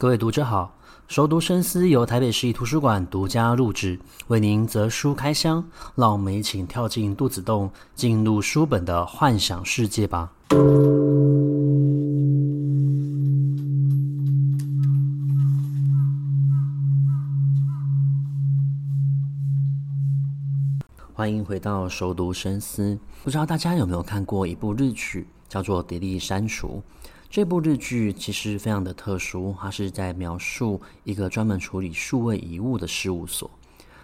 各位读者好，熟读深思由台北市立图书馆独家录制，为您择书开箱，让我们一起跳进肚子洞，进入书本的幻想世界吧。欢迎回到熟读深思，不知道大家有没有看过一部日剧，叫做《蝶莉删除》。这部日剧其实非常的特殊，它是在描述一个专门处理数位遗物的事务所。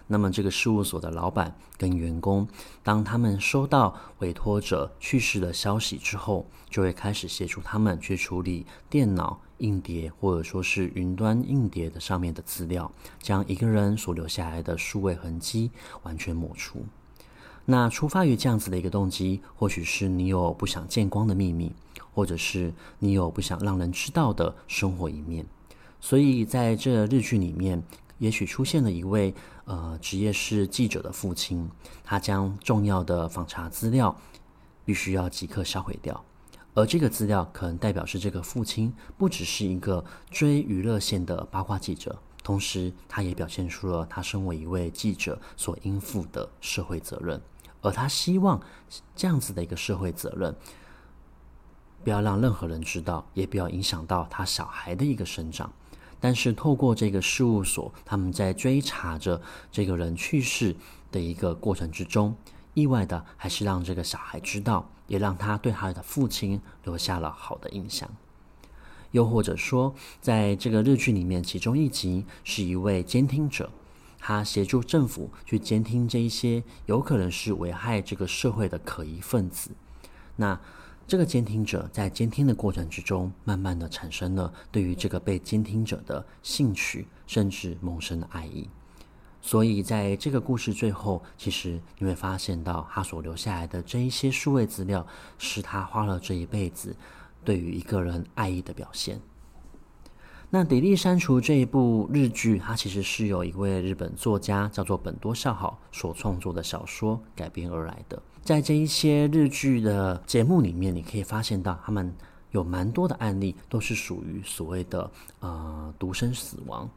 那么，这个事务所的老板跟员工，当他们收到委托者去世的消息之后，就会开始协助他们去处理电脑硬碟或者说是云端硬碟的上面的资料，将一个人所留下来的数位痕迹完全抹除。那出发于这样子的一个动机，或许是你有不想见光的秘密。或者是你有不想让人知道的生活一面，所以在这日剧里面，也许出现了一位呃职业是记者的父亲，他将重要的访查资料必须要即刻销毁掉，而这个资料可能代表是这个父亲不只是一个追娱乐线的八卦记者，同时他也表现出了他身为一位记者所应负的社会责任，而他希望这样子的一个社会责任。不要让任何人知道，也不要影响到他小孩的一个生长。但是透过这个事务所，他们在追查着这个人去世的一个过程之中，意外的还是让这个小孩知道，也让他对他的父亲留下了好的印象。又或者说，在这个日剧里面，其中一集是一位监听者，他协助政府去监听这一些有可能是危害这个社会的可疑分子。那这个监听者在监听的过程之中，慢慢的产生了对于这个被监听者的兴趣，甚至萌生的爱意。所以在这个故事最后，其实你会发现到他所留下来的这一些数位资料，是他花了这一辈子对于一个人爱意的表现。那《蝶莉删除》这一部日剧，它其实是由一位日本作家叫做本多孝好所创作的小说改编而来的。在这一些日剧的节目里面，你可以发现到他们有蛮多的案例都是属于所谓的呃独身死亡。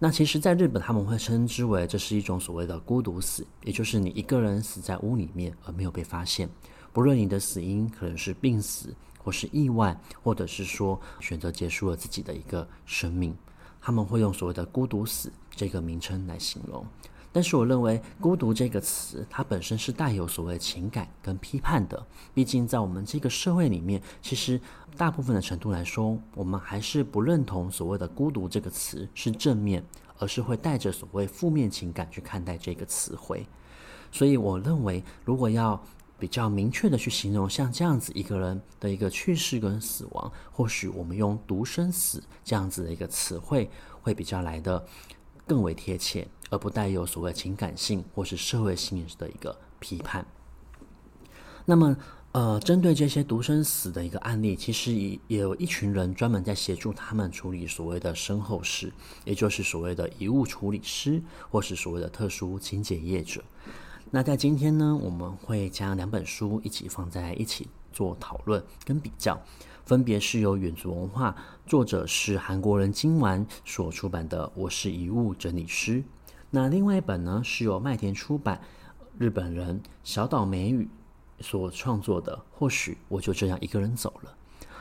那其实，在日本他们会称之为这是一种所谓的孤独死，也就是你一个人死在屋里面而没有被发现，不论你的死因可能是病死，或是意外，或者是说选择结束了自己的一个生命，他们会用所谓的孤独死这个名称来形容。但是我认为“孤独”这个词，它本身是带有所谓情感跟批判的。毕竟在我们这个社会里面，其实大部分的程度来说，我们还是不认同所谓的“孤独”这个词是正面，而是会带着所谓负面情感去看待这个词汇。所以我认为，如果要比较明确的去形容像这样子一个人的一个去世跟死亡，或许我们用“独生死”这样子的一个词汇，会比较来得更为贴切。而不带有所谓情感性或是社会性的一个批判。那么，呃，针对这些独生死的一个案例，其实也也有一群人专门在协助他们处理所谓的身后事，也就是所谓的遗物处理师或是所谓的特殊清洁业者。那在今天呢，我们会将两本书一起放在一起做讨论跟比较。分别是由远足文化，作者是韩国人金丸所出版的《我是遗物整理师》。那另外一本呢，是由麦田出版，日本人小岛美宇所创作的《或许我就这样一个人走了》。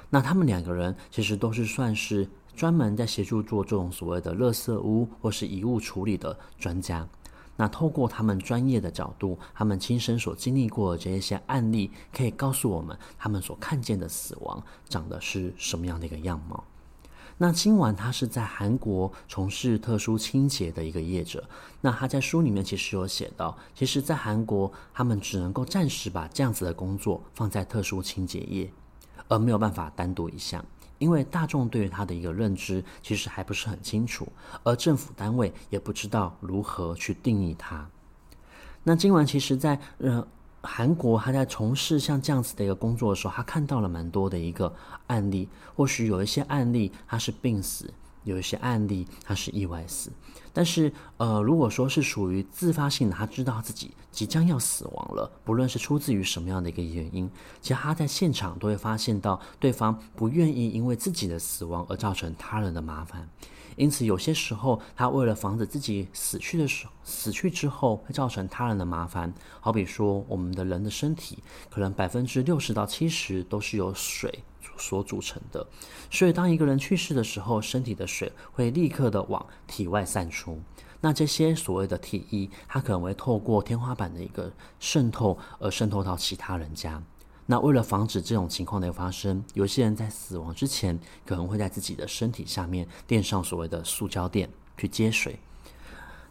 那他们两个人其实都是算是专门在协助做这种所谓的垃圾屋或是遗物处理的专家。那透过他们专业的角度，他们亲身所经历过的这一些案例，可以告诉我们他们所看见的死亡长的是什么样的一个样貌。那今晚他是在韩国从事特殊清洁的一个业者。那他在书里面其实有写到，其实，在韩国他们只能够暂时把这样子的工作放在特殊清洁业，而没有办法单独一项，因为大众对于他的一个认知其实还不是很清楚，而政府单位也不知道如何去定义它。那今晚其实在呃。韩国他在从事像这样子的一个工作的时候，他看到了蛮多的一个案例。或许有一些案例他是病死，有一些案例他是意外死。但是，呃，如果说是属于自发性的，他知道自己即将要死亡了，不论是出自于什么样的一个原因，其实他在现场都会发现到对方不愿意因为自己的死亡而造成他人的麻烦。因此，有些时候他为了防止自己死去的时，死去之后会造成他人的麻烦，好比说我们的人的身体可能百分之六十到七十都是由水所组成的，所以当一个人去世的时候，身体的水会立刻的往体外散出。那这些所谓的体液，它可能会透过天花板的一个渗透而渗透到其他人家。那为了防止这种情况的发生，有些人在死亡之前可能会在自己的身体下面垫上所谓的塑胶垫去接水。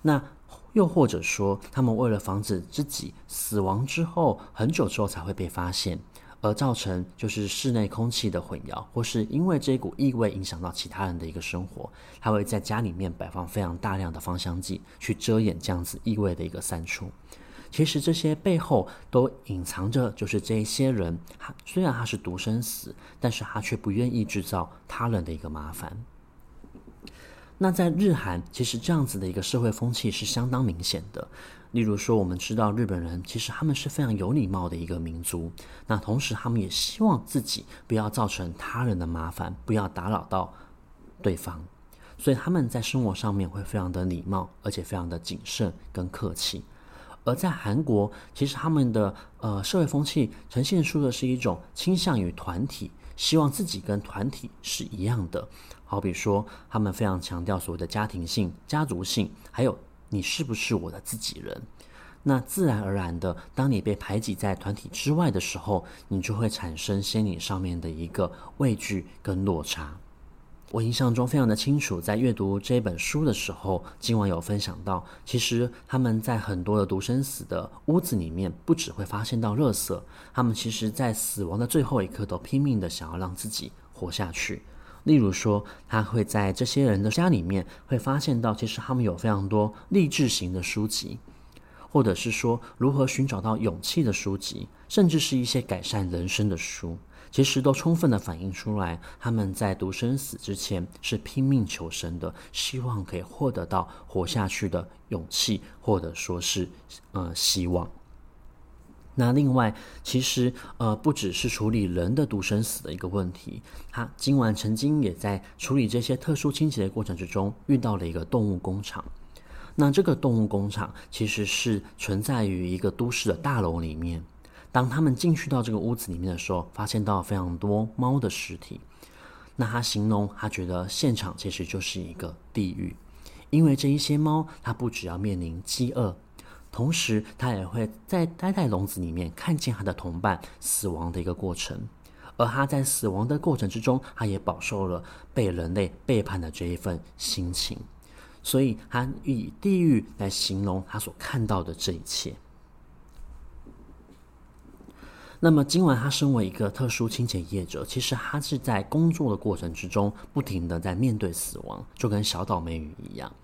那又或者说，他们为了防止自己死亡之后很久之后才会被发现。而造成就是室内空气的混淆，或是因为这股异味影响到其他人的一个生活，他会在家里面摆放非常大量的芳香剂去遮掩这样子异味的一个散出。其实这些背后都隐藏着，就是这一些人，他虽然他是独生死，但是他却不愿意制造他人的一个麻烦。那在日韩，其实这样子的一个社会风气是相当明显的。例如说，我们知道日本人其实他们是非常有礼貌的一个民族，那同时他们也希望自己不要造成他人的麻烦，不要打扰到对方，所以他们在生活上面会非常的礼貌，而且非常的谨慎跟客气。而在韩国，其实他们的呃社会风气呈现出的是一种倾向于团体，希望自己跟团体是一样的。好比说，他们非常强调所谓的家庭性、家族性，还有。你是不是我的自己人？那自然而然的，当你被排挤在团体之外的时候，你就会产生心理上面的一个畏惧跟落差。我印象中非常的清楚，在阅读这本书的时候，今晚有分享到，其实他们在很多的独生死的屋子里面，不只会发现到垃圾，他们其实在死亡的最后一刻都拼命的想要让自己活下去。例如说，他会在这些人的家里面会发现到，其实他们有非常多励志型的书籍，或者是说如何寻找到勇气的书籍，甚至是一些改善人生的书，其实都充分的反映出来，他们在独生死之前是拼命求生的，希望可以获得到活下去的勇气，或者说是呃希望。那另外，其实呃，不只是处理人的独生死的一个问题，他今晚曾经也在处理这些特殊清洁的过程之中，遇到了一个动物工厂。那这个动物工厂其实是存在于一个都市的大楼里面。当他们进去到这个屋子里面的时候，发现到非常多猫的尸体。那他形容，他觉得现场其实就是一个地狱，因为这一些猫，它不只要面临饥饿。同时，他也会在待在笼子里面看见他的同伴死亡的一个过程，而他在死亡的过程之中，他也饱受了被人类背叛的这一份心情，所以他以地狱来形容他所看到的这一切。那么，今晚他身为一个特殊清洁业者，其实他是在工作的过程之中，不停地在面对死亡，就跟小倒霉鱼一样。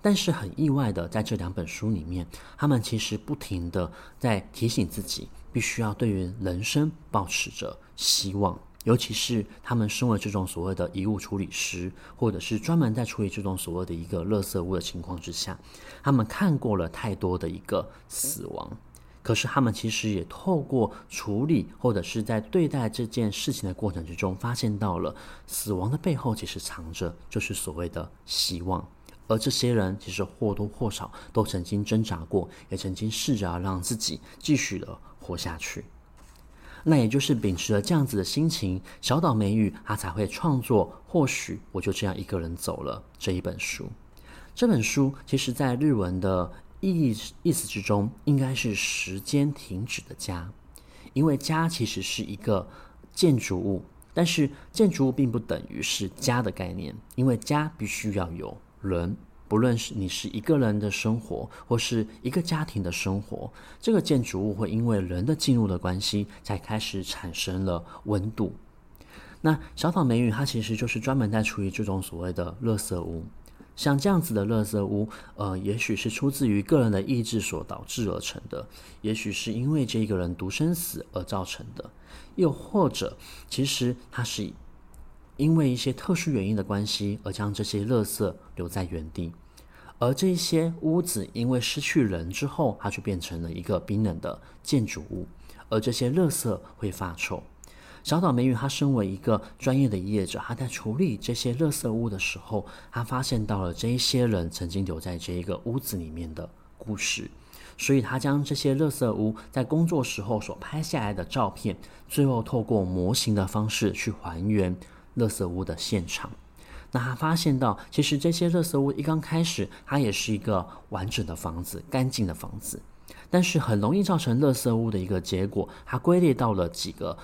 但是很意外的，在这两本书里面，他们其实不停地在提醒自己，必须要对于人生抱持着希望。尤其是他们身为这种所谓的遗物处理师，或者是专门在处理这种所谓的一个垃圾物的情况之下，他们看过了太多的一个死亡。可是他们其实也透过处理，或者是在对待这件事情的过程之中，发现到了死亡的背后其实藏着就是所谓的希望。而这些人其实或多或少都曾经挣扎过，也曾经试着让自己继续的活下去。那也就是秉持了这样子的心情，小岛美羽她才会创作。或许我就这样一个人走了这一本书。这本书其实在日文的意意思之中，应该是时间停止的家，因为家其实是一个建筑物，但是建筑物并不等于是家的概念，因为家必须要有。人，不论是你是一个人的生活，或是一个家庭的生活，这个建筑物会因为人的进入的关系，才开始产生了温度。那小岛美羽它其实就是专门在处理这种所谓的垃圾屋，像这样子的垃圾屋，呃，也许是出自于个人的意志所导致而成的，也许是因为这个人独生死而造成的，又或者其实它是。因为一些特殊原因的关系而将这些垃圾留在原地，而这些屋子因为失去人之后，它就变成了一个冰冷的建筑物，而这些垃圾会发臭。小岛美羽她身为一个专业的业者，她在处理这些垃圾屋的时候，她发现到了这一些人曾经留在这一个屋子里面的故事。所以，他将这些垃圾屋在工作时候所拍下来的照片，最后透过模型的方式去还原垃圾屋的现场。那他发现到，其实这些垃圾屋一刚开始，它也是一个完整的房子、干净的房子，但是很容易造成垃圾屋的一个结果，它归类到了几个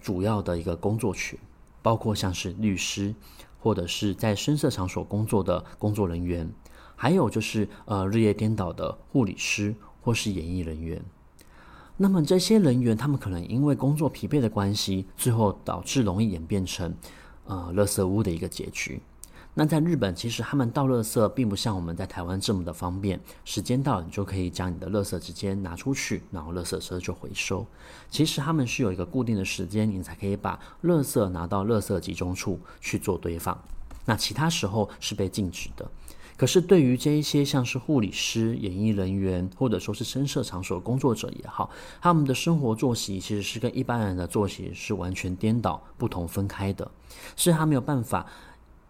主要的一个工作群，包括像是律师，或者是在深色场所工作的工作人员，还有就是呃日夜颠倒的护理师。或是演艺人员，那么这些人员，他们可能因为工作疲惫的关系，最后导致容易演变成，呃，垃圾屋的一个结局。那在日本，其实他们倒垃圾并不像我们在台湾这么的方便，时间到你就可以将你的垃圾直接拿出去，然后垃圾车就回收。其实他们是有一个固定的时间，你才可以把垃圾拿到垃圾集中处去做堆放，那其他时候是被禁止的。可是，对于这一些像是护理师、演艺人员，或者说是声色场所工作者也好，他们的生活作息其实是跟一般人的作息是完全颠倒、不同分开的，所以他没有办法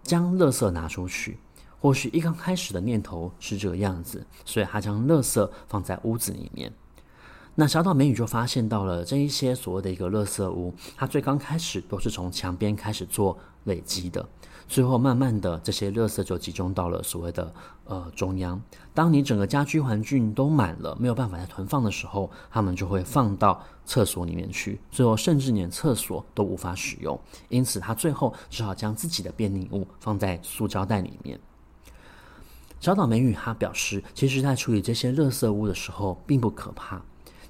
将垃圾拿出去。或许一刚开始的念头是这个样子，所以他将垃圾放在屋子里面。那小岛美女就发现到了这一些所谓的一个垃圾屋，它最刚开始都是从墙边开始做累积的。最后，慢慢的，这些垃圾就集中到了所谓的呃中央。当你整个家居环境都满了，没有办法再囤放的时候，他们就会放到厕所里面去。最后，甚至连厕所都无法使用，因此他最后只好将自己的便利物放在塑胶袋里面。小岛美羽他表示，其实在处理这些垃圾屋的时候并不可怕，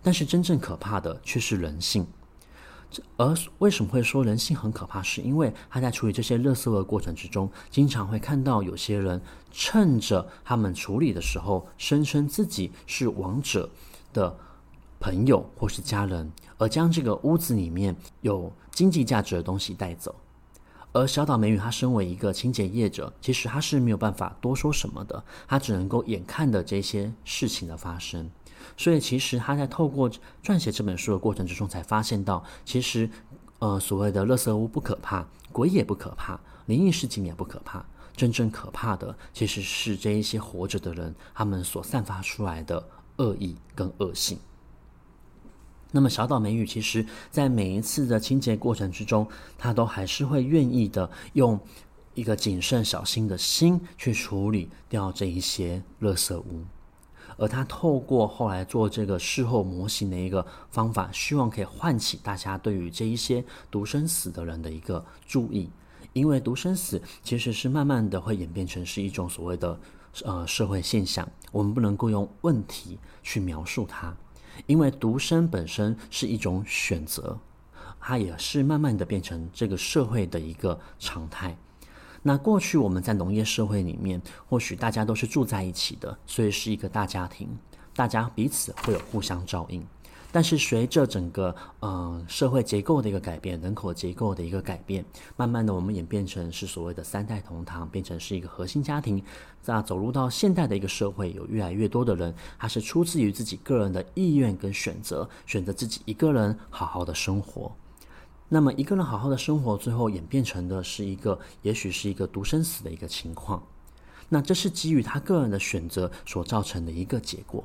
但是真正可怕的却是人性。而为什么会说人性很可怕？是因为他在处理这些垃圾的过程之中，经常会看到有些人趁着他们处理的时候，声称自己是亡者的朋友或是家人，而将这个屋子里面有经济价值的东西带走。而小岛美羽她身为一个清洁业者，其实她是没有办法多说什么的，她只能够眼看的这些事情的发生。所以，其实他在透过撰写这本书的过程之中，才发现到，其实，呃，所谓的垃圾屋不可怕，鬼也不可怕，灵异事情也不可怕，真正可怕的，其实是这一些活着的人，他们所散发出来的恶意跟恶性。那么，小岛美羽其实在每一次的清洁过程之中，他都还是会愿意的用一个谨慎小心的心去处理掉这一些垃圾屋。而他透过后来做这个事后模型的一个方法，希望可以唤起大家对于这一些独生死的人的一个注意，因为独生死其实是慢慢的会演变成是一种所谓的呃社会现象，我们不能够用问题去描述它，因为独生本身是一种选择，它也是慢慢的变成这个社会的一个常态。那过去我们在农业社会里面，或许大家都是住在一起的，所以是一个大家庭，大家彼此会有互相照应。但是随着整个呃社会结构的一个改变，人口结构的一个改变，慢慢的我们演变成是所谓的三代同堂，变成是一个核心家庭。那走入到现代的一个社会，有越来越多的人，他是出自于自己个人的意愿跟选择，选择自己一个人好好的生活。那么一个人好好的生活，最后演变成的是一个，也许是一个独生死的一个情况。那这是基于他个人的选择所造成的一个结果。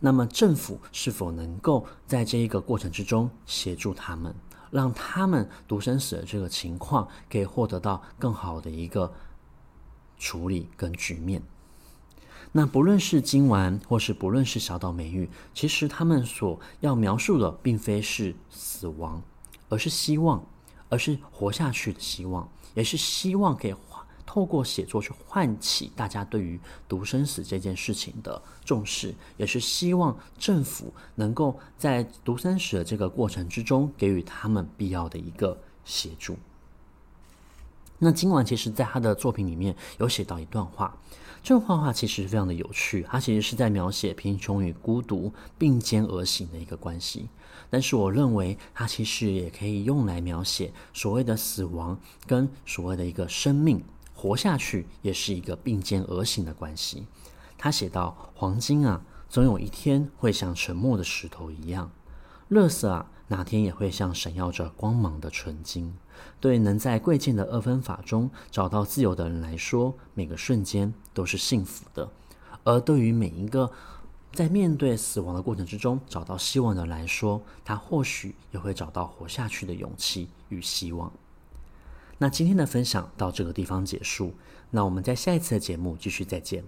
那么政府是否能够在这一个过程之中协助他们，让他们独生死的这个情况可以获得到更好的一个处理跟局面？那不论是金丸，或是不论是小岛美玉，其实他们所要描述的，并非是死亡。而是希望，而是活下去的希望，也是希望可以透过写作去唤起大家对于独生死这件事情的重视，也是希望政府能够在独生死的这个过程之中给予他们必要的一个协助。那今晚其实在他的作品里面有写到一段话，这幅画画其实非常的有趣，它其实是在描写贫穷与孤独并肩而行的一个关系。但是我认为，它其实也可以用来描写所谓的死亡跟所谓的一个生命活下去，也是一个并肩而行的关系。他写道：“黄金啊，总有一天会像沉默的石头一样；垃圾啊，哪天也会像闪耀着光芒的纯金。”对能在贵贱的二分法中找到自由的人来说，每个瞬间都是幸福的；而对于每一个在面对死亡的过程之中找到希望的人来说，他或许也会找到活下去的勇气与希望。那今天的分享到这个地方结束，那我们在下一次的节目继续再见。